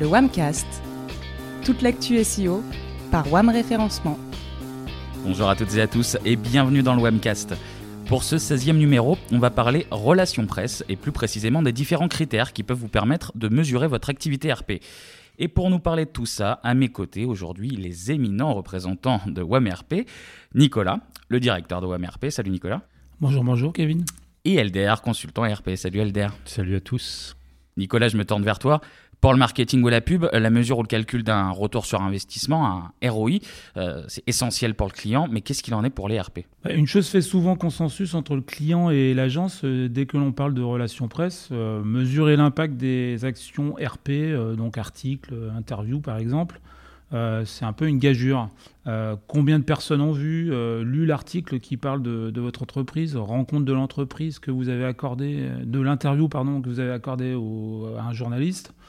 le WAMcast. Toute l'actu SEO par WAM Référencement. Bonjour à toutes et à tous et bienvenue dans le WAMcast. Pour ce 16e numéro, on va parler relations presse et plus précisément des différents critères qui peuvent vous permettre de mesurer votre activité RP. Et pour nous parler de tout ça, à mes côtés aujourd'hui, les éminents représentants de WAMRP, Nicolas, le directeur de WAMRP. Salut Nicolas. Bonjour, bonjour Kevin. Et Elder, consultant RP. Salut Elder. Salut à tous. Nicolas, je me tourne vers toi. Pour le marketing ou la pub, la mesure ou le calcul d'un retour sur investissement, un ROI, euh, c'est essentiel pour le client, mais qu'est-ce qu'il en est pour les RP bah, Une chose fait souvent consensus entre le client et l'agence euh, dès que l'on parle de relations presse, euh, mesurer l'impact des actions RP, donc articles, interviews par exemple, c'est un peu une gageure. combien de personnes ont vu, lu l'article qui parle de, votre entreprise, rencontre de l'entreprise que vous avez accordé, de l'interview pardon que vous avez accordé à un journaliste euh,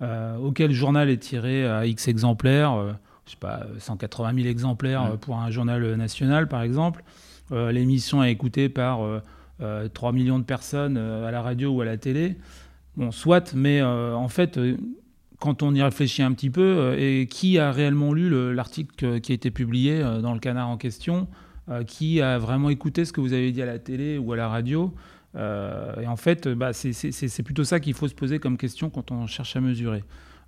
auquel le journal est tiré à X exemplaires, euh, je sais pas, 180 000 exemplaires euh, pour un journal national par exemple. L'émission est écoutée par 3 millions de personnes à la radio ou à la télé. Bon, soit, mais en fait, quand on y réfléchit un petit peu, et qui a réellement lu l'article qui a été publié dans le canard en question Qui a vraiment écouté ce que vous avez dit à la télé ou à la radio euh, et en fait, bah, c'est plutôt ça qu'il faut se poser comme question quand on cherche à mesurer.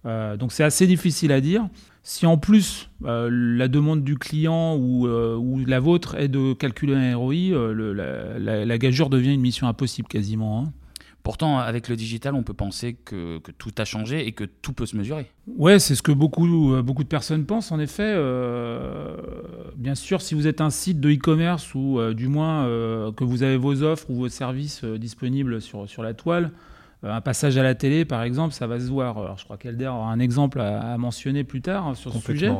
Euh, donc c'est assez difficile à dire. Si en plus euh, la demande du client ou, la vôtre est de calculer un ROI, la, gageure devient une mission impossible quasiment. Hein. Pourtant, avec le digital, on peut penser que, tout a changé et que tout peut se mesurer. Ouais, c'est ce que beaucoup, euh, beaucoup de personnes pensent, en effet. Euh, bien sûr, si vous êtes un site de e-commerce ou euh, du moins que vous avez vos offres ou vos services disponibles sur, sur la toile, un passage à la télé, par exemple, ça va se voir. Alors, je crois qu'Elder aura un exemple à, mentionner plus tard hein, sur ce sujet.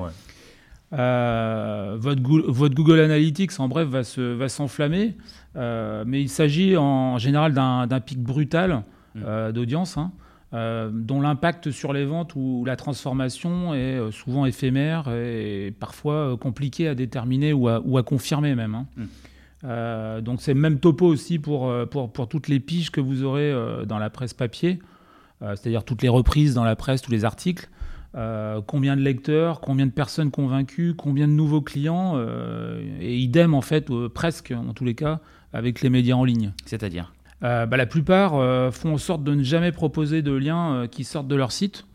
Votre, votre, Google Analytics, en bref, va s'enflammer. Va euh, mais il s'agit en général d'un pic brutal mmh. euh, d'audience. Hein, euh, dont l'impact sur les ventes ou, la transformation est souvent éphémère et parfois compliqué à déterminer ou à, ou à confirmer même. Hein. Mmh. donc c'est le même topo aussi pour, pour, pour, toutes les piges que vous aurez dans la presse papier, c'est-à-dire toutes les reprises dans la presse, tous les articles. Combien de lecteurs, combien de personnes convaincues, combien de nouveaux clients, et idem en fait, presque en tous les cas, avec les médias en ligne. C'est-à-dire euh, bah, La plupart euh, font en sorte de ne jamais proposer de liens euh, qui sortent de leur site.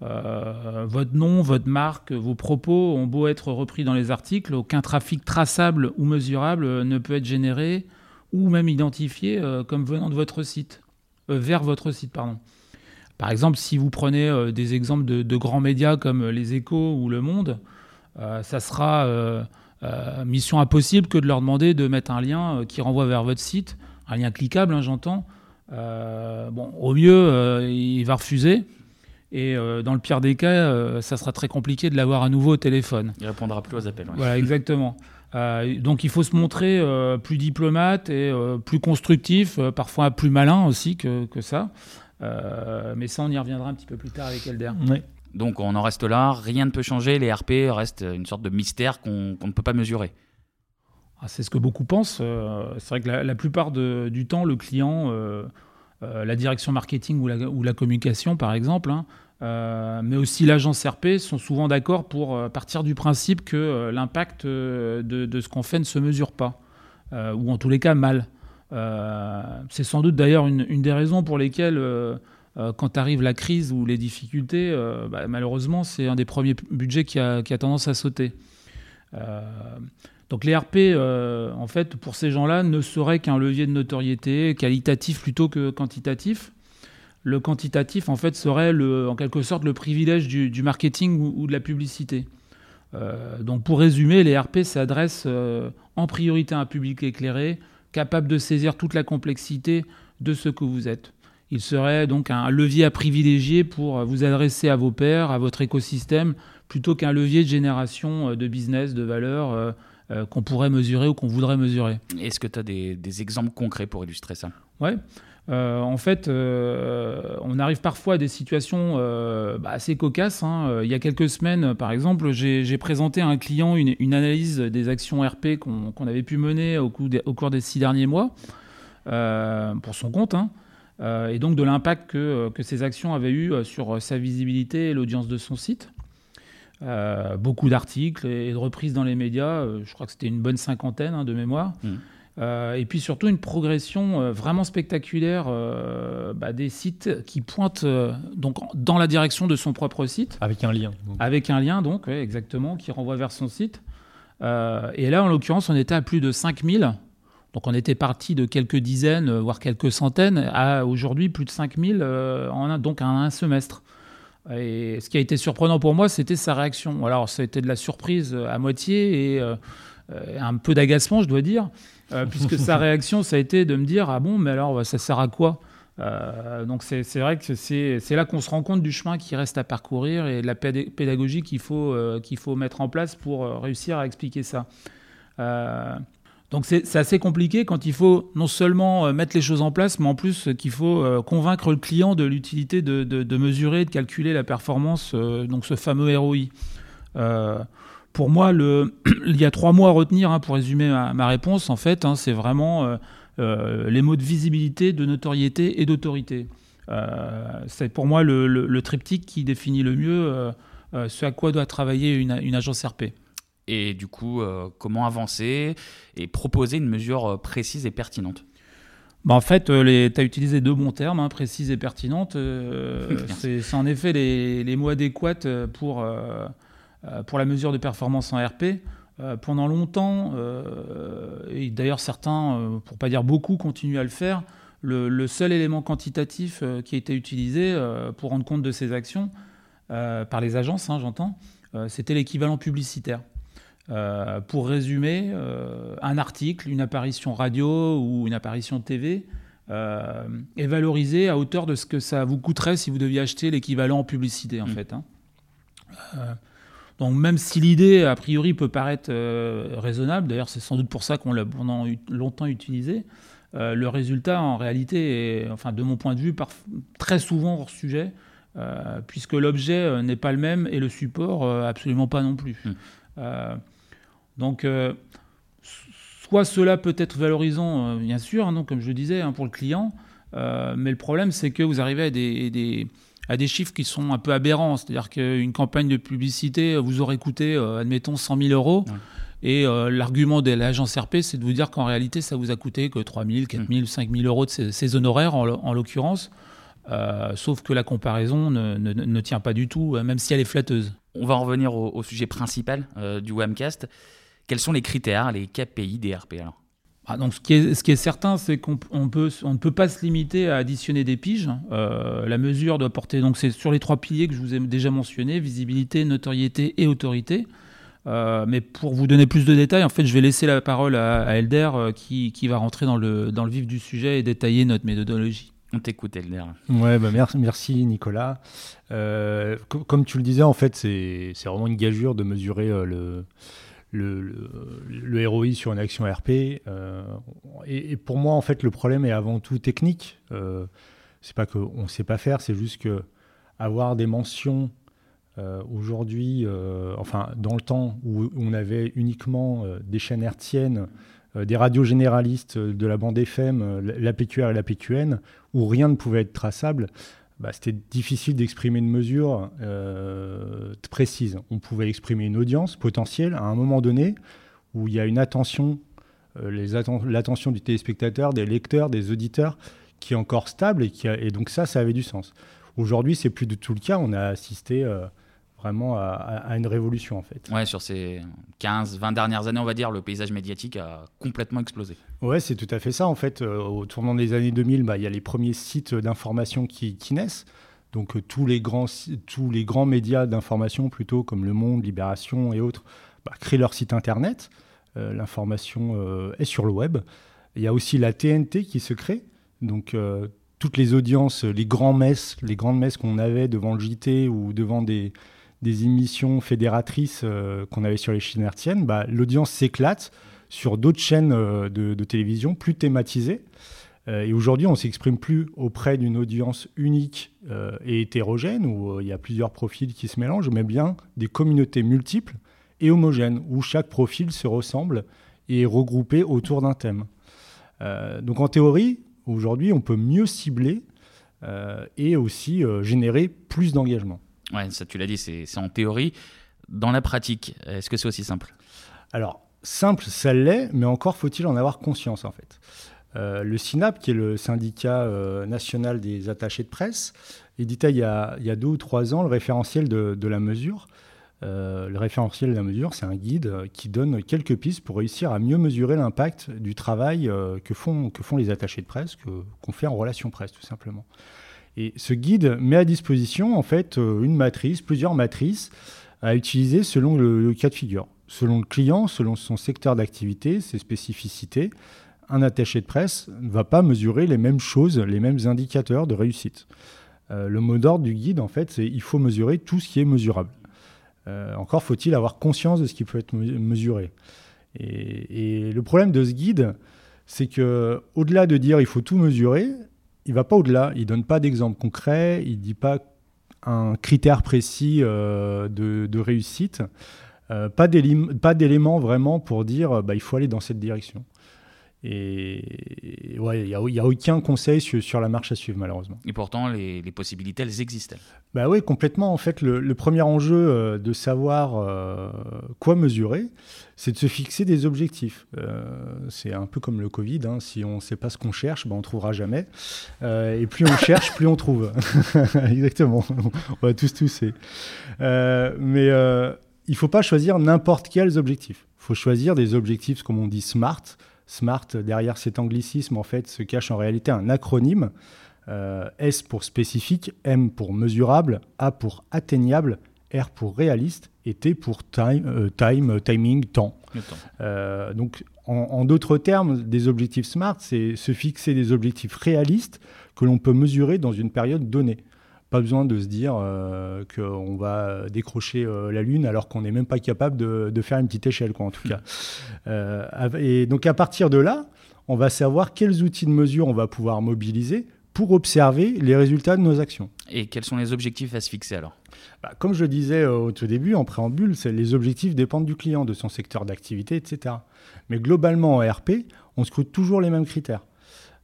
votre nom, votre marque, vos propos ont beau être repris dans les articles, aucun trafic traçable ou mesurable ne peut être généré ou même identifié comme venant de votre site, vers votre site, pardon. Par exemple, si vous prenez des exemples de, de, grands médias comme Les Échos ou Le Monde, ça sera euh, mission impossible que de leur demander de mettre un lien euh, qui renvoie vers votre site, un lien cliquable, hein, j'entends. Euh, bon, au mieux, il va refuser. Et dans le pire des cas, ça sera très compliqué de l'avoir à nouveau au téléphone. Il répondra plus aux appels. Voilà, exactement. donc il faut se montrer plus diplomate et plus constructif, parfois plus malin aussi que, que ça. Mais ça, on y reviendra un petit peu plus tard avec Elder. Oui. Donc on en reste là, rien ne peut changer, les RP restent une sorte de mystère qu'on ne peut pas mesurer. Ah, c'est ce que beaucoup pensent. Euh, c'est vrai que la, plupart du temps, le client, euh, euh, la direction marketing ou la, communication, par exemple, hein, mais aussi l'agence RP sont souvent d'accord pour partir du principe que l'impact de, ce qu'on fait ne se mesure pas, ou en tous les cas mal. C'est sans doute d'ailleurs une, des raisons pour lesquelles euh, quand arrive la crise ou les difficultés, euh, bah, malheureusement, c'est un des premiers budgets qui a, tendance à sauter. Euh, donc les RP, en fait, pour ces gens-là, ne seraient qu'un levier de notoriété qualitatif plutôt que quantitatif. Le quantitatif, en fait, serait en quelque sorte le privilège du, marketing ou, de la publicité. donc pour résumer, les RP s'adressent en priorité à un public éclairé, capable de saisir toute la complexité de ce que vous êtes. Il serait donc un levier à privilégier pour vous adresser à vos pairs, à votre écosystème, plutôt qu'un levier de génération euh, de business, de valeur euh, euh, qu'on pourrait mesurer ou qu'on voudrait mesurer. Est-ce que tu as des, exemples concrets pour illustrer ça? Oui. en fait, on arrive parfois à des situations bah, assez cocasses. Hein. Il y a quelques semaines, par exemple, j'ai présenté à un client une, analyse des actions RP qu'on avait pu mener au, cours des six derniers mois pour son compte. Hein. et donc de l'impact que, que, ces actions avaient eu sur sa visibilité et l'audience de son site. beaucoup d'articles et de reprises dans les médias, je crois que c'était une bonne cinquantaine hein, de mémoire. Mmh. Euh, et puis surtout une progression euh, vraiment spectaculaire euh, bah, des sites qui pointent donc dans la direction de son propre site. Avec un lien. Avec un lien, donc, exactement, qui renvoie vers son site. et là, en l'occurrence, on était à plus de 5000. Donc on était parti de quelques dizaines, voire quelques centaines, à aujourd'hui plus de 5000 en un, donc en un semestre. Et ce qui a été surprenant pour moi, c'était sa réaction. Alors, ça a été de la surprise à moitié et un peu d'agacement, je dois dire. Euh, puisque sa réaction, ça a été de me dire Ah bon, mais alors ça sert à quoi? Euh, donc c'est vrai que c'est là qu'on se rend compte du chemin qui reste à parcourir et de la pédagogie qu'il faut, euh, qu'il faut mettre en place pour réussir à expliquer ça. donc c'est assez compliqué quand il faut non seulement mettre les choses en place, mais en plus qu'il faut convaincre le client de l'utilité de, de, de, mesurer, de calculer la performance, donc ce fameux ROI pour moi, le, il y a trois mots à retenir hein, pour résumer ma, réponse. En fait, hein, c'est vraiment euh, euh, les mots de visibilité, de notoriété et d'autorité. Euh, c'est pour moi le, triptyque qui définit le mieux ce à quoi doit travailler une, agence RP. Et du coup, comment avancer et proposer une mesure précise et pertinente? Bah en fait, tu as utilisé deux bons termes, hein, précises et pertinentes. c'est en effet les, les, mots adéquats pour pour la mesure de performance en RP. Euh, pendant longtemps, euh, et d'ailleurs certains, pour pas dire beaucoup, continuent à le faire, le, seul élément quantitatif qui a été utilisé pour rendre compte de ces actions, par les agences, hein, j'entends, c'était l'équivalent publicitaire. pour résumer, un article, une apparition radio ou une apparition TV est valorisé à hauteur de ce que ça vous coûterait si vous deviez acheter l'équivalent en publicité, en mmh. fait. Hein. Donc même si l'idée, a priori, peut paraître euh, raisonnable, d'ailleurs c'est sans doute pour ça qu'on l'a pendant longtemps utilisé, euh, le résultat en réalité est, enfin de mon point de vue, très souvent hors sujet, euh, puisque l'objet n'est pas le même et le support absolument pas non plus. Mmh. donc soit cela peut être valorisant, bien sûr, hein, donc, comme je disais, hein, pour le client, mais le problème c'est que vous arrivez à des à des chiffres qui sont un peu aberrants. C'est-à-dire qu'une campagne de publicité vous aurait coûté, euh, admettons, 100 000 euros. Et euh, l'argument de l'agence RP, c'est de vous dire qu'en réalité, ça vous a coûté que 3 000, 4 000, 5 000 euros de ces, honoraires, en, l'occurrence. Euh, sauf que la comparaison ne, tient pas du tout, même si elle est flatteuse. On va en revenir au, sujet principal du webcast. Quels sont les critères, les KPI des RP alors? Ah, donc ce, qui est, ce qui est certain, c'est qu'on peut, on ne peut pas se limiter à additionner des piges. Euh, la mesure doit porter, donc c'est sur les trois piliers que je vous ai déjà mentionnés, visibilité, notoriété et autorité. Euh, mais pour vous donner plus de détails, en fait, je vais laisser la parole à, Elder euh, qui, qui, va rentrer dans le, dans le vif du sujet et détailler notre méthodologie. On t'écoute, Elder. Ouais, bah merci, merci, Nicolas. comme tu le disais, en fait, c'est vraiment une gageure de mesurer le le, le, ROI sur une action RP. Euh, et, pour moi, en fait, le problème est avant tout technique. Euh, c'est pas qu'on ne sait pas faire, c'est juste que avoir des mentions euh, aujourd'hui, euh, enfin, dans le temps où, on avait uniquement des chaînes hertziennes, des radios généralistes de la bande FM, l'APQR et l'APQN, où rien ne pouvait être traçable, bah, c'était difficile d'exprimer une mesure euh, précise. On pouvait exprimer une audience potentielle à un moment donné où il y a une attention, euh, l'attention du téléspectateur, des lecteurs, des auditeurs qui est encore stable et, qui donc ça, ça avait du sens. Aujourd'hui, c'est plus du tout le cas. On a assisté euh, vraiment à, une révolution en fait. Ouais, sur ces 15, 20 dernières années, on va dire, le paysage médiatique a complètement explosé. Ouais, c'est tout à fait ça en fait. Euh, au tournant des années 2000, bah, il y a les premiers sites d'information qui, naissent. Donc euh, tous, les grands, tous les grands médias d'information, plutôt comme Le Monde, Libération et autres, bah, créent leur site internet. Euh, l'information est sur le web. Il y a aussi la TNT qui se crée. Donc toutes les audiences, les grands messes, les grandes messes qu'on avait devant le JT ou devant des, des émissions fédératrices euh, qu'on avait sur les chaînes hertziennes, bah, l'audience s'éclate sur d'autres chaînes euh, de, télévision plus thématisées. Euh, et aujourd'hui, on s'exprime plus auprès d'une audience unique et hétérogène, où il y a plusieurs profils qui se mélangent, mais bien des communautés multiples et homogènes, où chaque profil se ressemble et est regroupé autour d'un thème. donc en théorie, aujourd'hui, on peut mieux cibler et aussi générer plus d'engagement. Ouais, ça tu l'as dit, c'est en théorie. Dans la pratique, est-ce que c'est aussi simple? Alors, simple, ça l'est, mais encore faut-il en avoir conscience en fait. Euh, le SINAP, qui est le syndicat euh, national des attachés de presse, éditait il y, a, il y, a, deux ou trois ans le référentiel de, de la mesure. Euh, le référentiel de la mesure, c'est un guide qui donne quelques pistes pour réussir à mieux mesurer l'impact du travail que, font, que font les attachés de presse, qu'on fait en relation presse tout simplement. Et ce guide met à disposition en fait une matrice, plusieurs matrices à utiliser selon le cas de figure selon le client, selon son secteur d'activité, ses spécificités, un attaché de presse ne va pas mesurer les mêmes choses, les mêmes indicateurs de réussite. Euh, le mot d'ordre du guide, en fait, c'est il faut mesurer tout ce qui est mesurable. Euh, encore faut-il avoir conscience de ce qui peut être mesuré. Et, le problème de ce guide, c'est que au-delà de dire il faut tout mesurer, il va pas au-delà. Il donne pas d'exemple concret, il dit pas un critère précis euh, de, réussite. Euh, pas d'éléments vraiment pour dire bah, il faut aller dans cette direction. Et ouais, il n'y a, a, aucun conseil sur, la marche à suivre, malheureusement. Et pourtant, les, possibilités, elles existent. Bah oui, complètement. En fait, le, premier enjeu euh, de savoir quoi mesurer, c'est de se fixer des objectifs. c'est un peu comme le Covid. Hein. Si on ne sait pas ce qu'on cherche, bah, on ne trouvera jamais. et plus on cherche, plus on trouve. Exactement. on va tous tousser. mais il ne faut pas choisir n'importe quels objectifs. Il faut choisir des objectifs, comme on dit, SMART. SMART, derrière cet anglicisme, en fait, se cache en réalité un acronyme. Euh, S pour spécifique, M pour mesurable, A pour atteignable, R pour réaliste et T pour time, euh, time timing, temps. Euh, donc, en d'autres termes, des objectifs SMART, c'est se fixer des objectifs réalistes que l'on peut mesurer dans une période donnée. Pas besoin de se dire euh, qu'on va décrocher euh, la Lune alors qu'on n'est même pas capable de, faire une petite échelle, quoi, en tout cas. Euh, et donc à partir de là, on va savoir quels outils de mesure on va pouvoir mobiliser pour observer les résultats de nos actions. Et quels sont les objectifs à se fixer alors? Bah, Comme je le disais au tout début, en préambule, les objectifs dépendent du client, de son secteur d'activité, etc. Mais globalement, en RP, on scrute toujours les mêmes critères.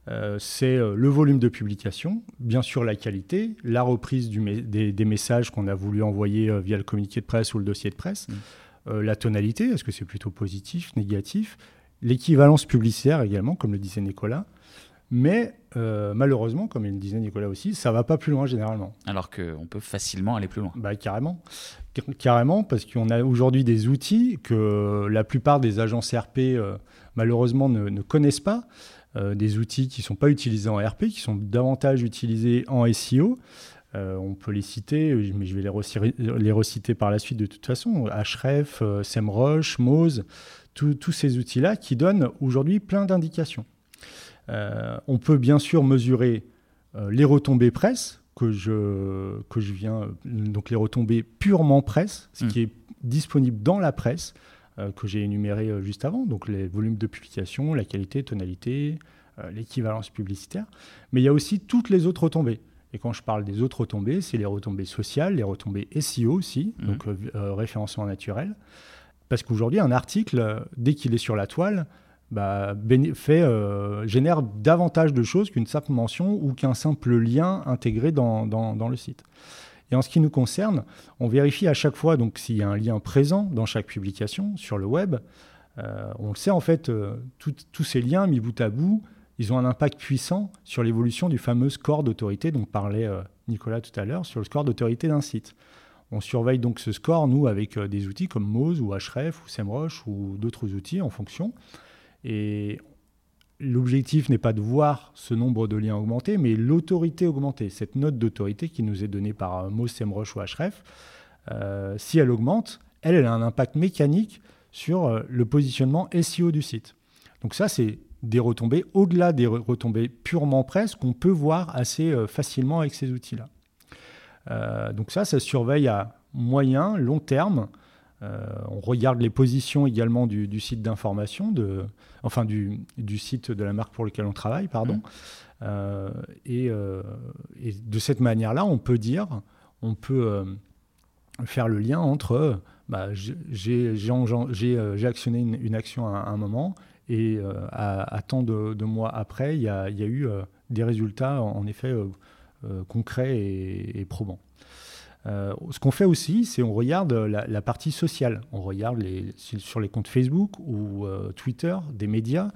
Euh, c'est euh, le volume de publication, bien sûr la qualité, la reprise des, messages qu'on a voulu envoyer euh, via le communiqué de presse ou le dossier de presse, mm. la tonalité, est-ce que c'est plutôt positif, négatif, l'équivalence publicitaire également, comme le disait Nicolas. Mais malheureusement, comme il le disait Nicolas aussi, ça va pas plus loin généralement. Alors qu'on peut facilement aller plus loin. Bah, carrément. Carrément, parce qu'on a aujourd'hui des outils que la plupart des agences RP, malheureusement, ne, connaissent pas. Euh, des outils qui ne sont pas utilisés en RP, qui sont davantage utilisés en SEO. Euh, on peut les citer, mais je vais les, reciter par la suite de toute façon. Href, euh, SEMrush, Moz, tous ces outils-là qui donnent aujourd'hui plein d'indications. on peut bien sûr mesurer les retombées presse, que je, que je viens, donc les retombées purement presse, ce qui est disponible dans la presse. Euh, que j'ai énuméré euh, juste avant, donc les volumes de publication, la qualité, tonalité, euh, l'équivalence publicitaire. Mais il y a aussi toutes les autres retombées. Et quand je parle des autres retombées, c'est les retombées sociales, les retombées SEO aussi, mmh. donc référencement naturel. Parce qu'aujourd'hui, un article, dès qu'il est sur la toile, bah, fait, génère davantage de choses qu'une simple mention ou qu'un simple lien intégré dans, dans, dans le site. Et en ce qui nous concerne, on vérifie à chaque fois donc s'il y a un lien présent dans chaque publication sur le web. Euh, on le sait en fait, euh, tous ces liens mis bout à bout, ils ont un impact puissant sur l'évolution du fameux score d'autorité dont parlait euh, Nicolas tout à l'heure, sur le score d'autorité d'un site. On surveille donc ce score, nous, avec des outils comme Moz ou Href ou SEMrush ou d'autres outils en fonction. Et l'objectif n'est pas de voir ce nombre de liens augmenter, mais l'autorité augmenter. Cette note d'autorité qui nous est donnée par Moz, SEMrush ou Href, euh, si elle augmente, elle, a un impact mécanique sur euh, le positionnement SEO du site. Donc ça, c'est des retombées au-delà des retombées purement presse qu'on peut voir assez euh, facilement avec ces outils-là. donc ça, ça surveille à moyen, long terme. Euh, on regarde les positions également du, site d'information, enfin du, site de la marque pour lequel on travaille, pardon. Mmh. Euh, euh, et, de cette manière-là, on peut dire, on peut faire le lien entre bah, j'ai actionné une, action à, un moment et à, tant de, mois après, il y a, eu des résultats en, effet concrets et, probants. Ce qu'on fait aussi, c'est on regarde la, partie sociale. On regarde les, sur les comptes Facebook ou Twitter des médias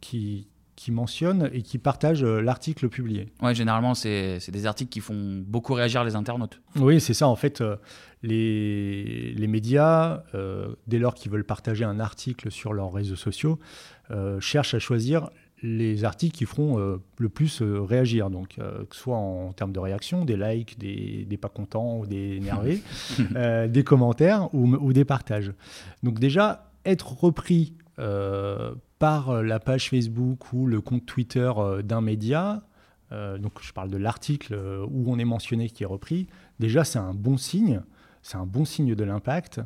qui, qui mentionnent et qui partagent euh, l'article publié. Généralement, c'est des articles qui font beaucoup réagir les internautes. Oui, c'est ça. En fait, euh, les, les médias, euh, dès lors qu'ils veulent partager un article sur leurs réseaux sociaux, cherchent à choisir les articles qui feront le plus réagir. Donc, que ce soit en, termes de réaction, des likes, des, des pas contents ou des énervés, des commentaires ou, ou, des partages. Donc, déjà, être repris par euh, la page Facebook ou le compte Twitter euh, d'un média, euh, donc je parle de l'article où on est mentionné qui est repris, déjà c'est un bon signe, c'est un bon signe de l'impact.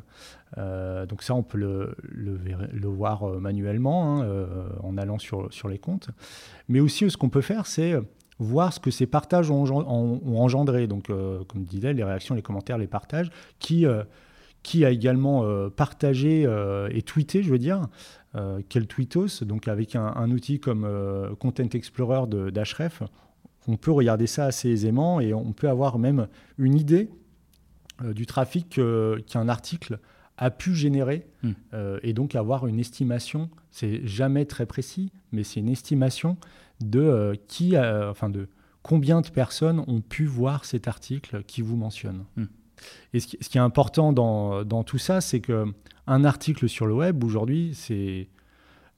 donc ça, on peut le, voir manuellement hein, en allant sur, les comptes. Mais aussi, ce qu'on peut faire, c'est voir ce que ces partages ont, engendré. Donc, comme je disais, les réactions, les commentaires, les partages, qui, a également partagé et tweeté, je veux dire, euh, quel Tweetos, donc avec un, outil comme euh, Content Explorer d'Href, on peut regarder ça assez aisément et on peut avoir même une idée euh, du trafic qu'un article a pu générer hmm. et donc avoir une estimation. C'est jamais très précis, mais c'est une estimation de qui, enfin de combien de personnes ont pu voir cet article qui vous mentionne. Hmm. Et ce qui, est important dans, dans tout ça, c'est que un article sur le web, aujourd'hui, c'est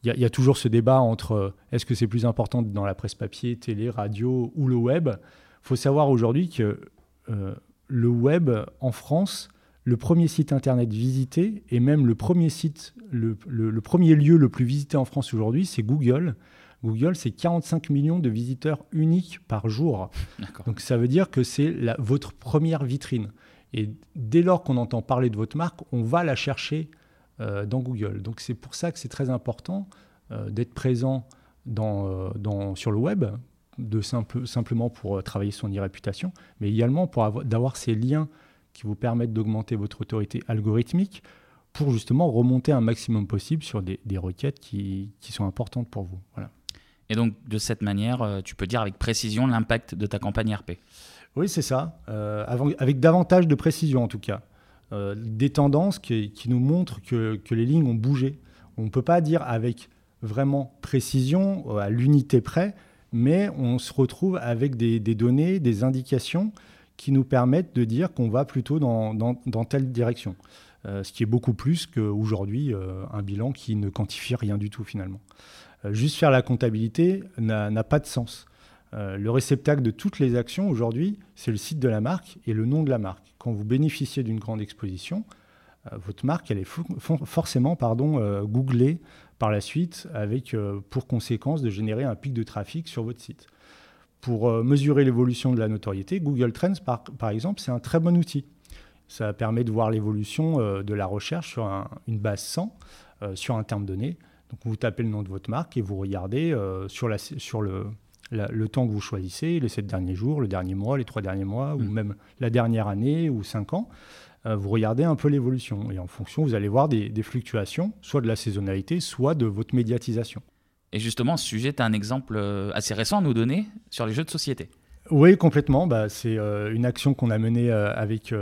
il y, a toujours ce débat entre euh, est-ce que c'est plus important dans la presse papier, télé, radio ou le web? Il faut savoir aujourd'hui que euh, le web en France, le premier site internet visité et même le premier site, le, premier lieu le plus visité en France aujourd'hui, c'est Google. Google, c'est 45 millions de visiteurs uniques par jour. Donc ça veut dire que c'est votre première vitrine. Et dès lors qu'on entend parler de votre marque, on va la chercher euh, dans Google. Donc c'est pour ça que c'est très important euh, d'être présent dans, euh, dans, sur le web, de simple, simplement pour travailler son e-réputation, mais également pour d'avoir ces liens qui vous permettent d'augmenter votre autorité algorithmique pour justement remonter un maximum possible sur des, des requêtes qui, qui, sont importantes pour vous. Voilà. Et donc, de cette manière, tu peux dire avec précision l'impact de ta campagne RP Oui, c'est ça, avec davantage de précision en tout cas. Euh, des tendances qui, nous montrent que, les lignes ont bougé. On ne peut pas dire avec vraiment précision, euh, à l'unité près, mais on se retrouve avec des, données, des indications qui nous permettent de dire qu'on va plutôt dans, telle direction. Euh, ce qui est beaucoup plus qu'aujourd'hui un bilan qui ne quantifie rien du tout finalement. juste faire la comptabilité n'a pas de sens. Euh, le réceptacle de toutes les actions aujourd'hui, c'est le site de la marque et le nom de la marque. Quand vous bénéficiez d'une grande exposition, euh, votre marque, elle est forcément pardon, euh, googlée par la suite avec pour conséquence de générer un pic de trafic sur votre site. Pour mesurer l'évolution de la notoriété, Google Trends, par, exemple, c'est un très bon outil. Ça permet de voir l'évolution de la recherche sur une base 100, sur un terme donné. Donc vous tapez le nom de votre marque et vous regardez sur, la, sur le, le temps que vous choisissez, les sept derniers jours, le dernier mois, les trois derniers mois, ou mm. même la dernière année ou cinq ans, euh, vous regardez un peu l'évolution. Et en fonction, vous allez voir des, fluctuations, soit de la saisonnalité, soit de votre médiatisation. Et justement, ce sujet, tu as un exemple euh, assez récent à nous donner sur les jeux de société. Oui, complètement. Bah, c'est euh, une action qu'on a menée avec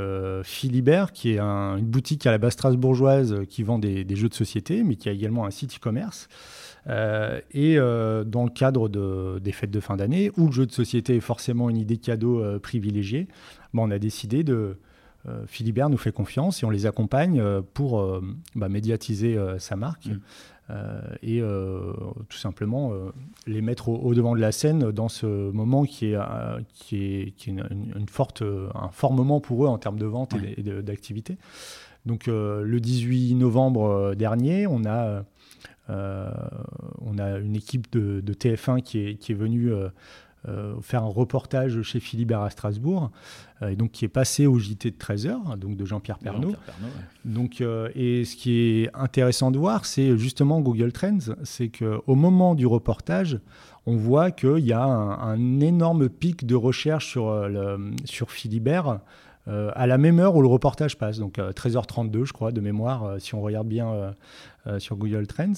Philibert, qui est une boutique à la base strasbourgeoise qui vend des, des, jeux de société, mais qui a également un site e-commerce. Euh, et euh, dans le cadre des fêtes de fin d'année, où le jeu de société est forcément une idée cadeau euh, privilégiée, bah, on a décidé de... Philibert nous fait confiance et on les accompagne pour bah, médiatiser sa marque. Mm. et tout simplement les mettre au, devant de la scène dans ce moment qui est, qui est, qui est une, forte, un fort moment pour eux en termes de vente et d'activité. Donc le 18 novembre dernier, on a euh, on a une équipe de, TF1 qui est, qui est venue euh, euh, faire un reportage chez Philibert à Strasbourg, et donc qui est passé au JT de 13h, donc de Jean-Pierre Pernaud. donc, et ce qui est intéressant de voir, c'est justement Google Trends, c'est qu'au moment du reportage, on voit qu'il y a un, énorme pic de recherche sur, le, sur Philibert euh, à la même heure où le reportage passe, donc 13h32 je crois de mémoire, euh, si on regarde bien euh, sur Google Trends,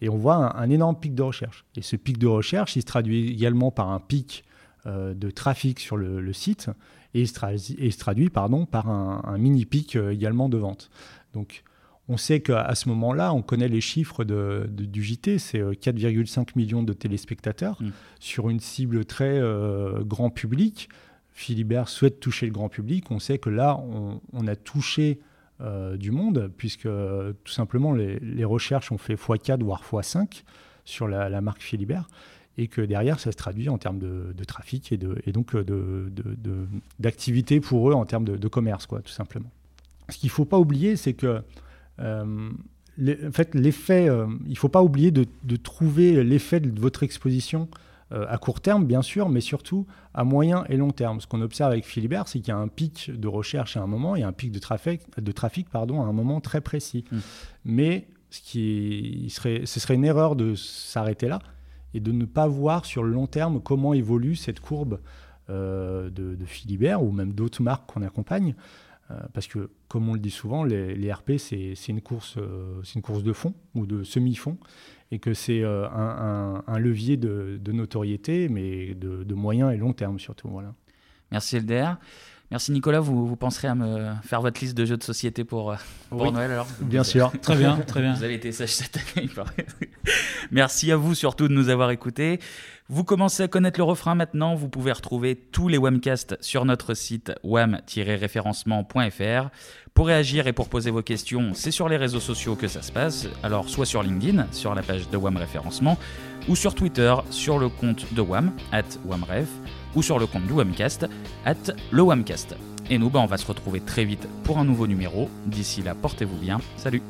et on voit un, énorme pic de recherche. Et ce pic de recherche, il se traduit également par un pic de trafic sur le, site et se, traduit pardon, par un, mini pic également de vente. Donc on sait qu'à ce moment-là, on connaît les chiffres de, du JT, c'est 4,5 millions de téléspectateurs mmh. sur une cible très grand public. Philibert souhaite toucher le grand public. On sait que là, on a touché euh, du monde, puisque tout simplement les, recherches ont fait x4 voire x5 sur la, marque Philibert, et que derrière ça se traduit en termes de, trafic et, de, et donc d'activité de, pour eux en termes de, commerce, quoi, tout simplement. Ce qu'il ne faut pas oublier, c'est que euh, en fait, l'effet, euh, il ne faut pas oublier de, trouver l'effet de votre exposition euh, à court terme, bien sûr, mais surtout à moyen et long terme. Ce qu'on observe avec Philibert, c'est qu'il y a un pic de recherche à un moment et un pic de trafic, de trafic pardon, à un moment très précis. Mmh. Mais ce, qui serait, ce serait une erreur de s'arrêter là et de ne pas voir sur le long terme comment évolue cette courbe euh, de, Philibert ou même d'autres marques qu'on accompagne. Euh, parce que, comme on le dit souvent, les, RP, c'est une, course, une course de fond ou de semi-fond et que c'est euh, un, levier de, notoriété, mais de, moyen et long terme surtout. Voilà. Merci LDR. Merci Nicolas, vous, vous, penserez à me faire votre liste de jeux de société pour, euh, Noël alors Bien sûr. très bien, très bien. Vous avez été sage cette année, Merci à vous surtout de nous avoir écoutés. Vous commencez à connaître le refrain maintenant, vous pouvez retrouver tous les webcasts sur notre site wam-référencement.fr. Pour réagir et pour poser vos questions, c'est sur les réseaux sociaux que ça se passe, alors soit sur LinkedIn, sur la page de WAM Référencement, ou sur Twitter, sur le compte de WAM, at WAMREF, ou sur le compte du WAMcast, at le WAMcast. Et nous, bah, on va se retrouver très vite pour un nouveau numéro. D'ici là, portez-vous bien. Salut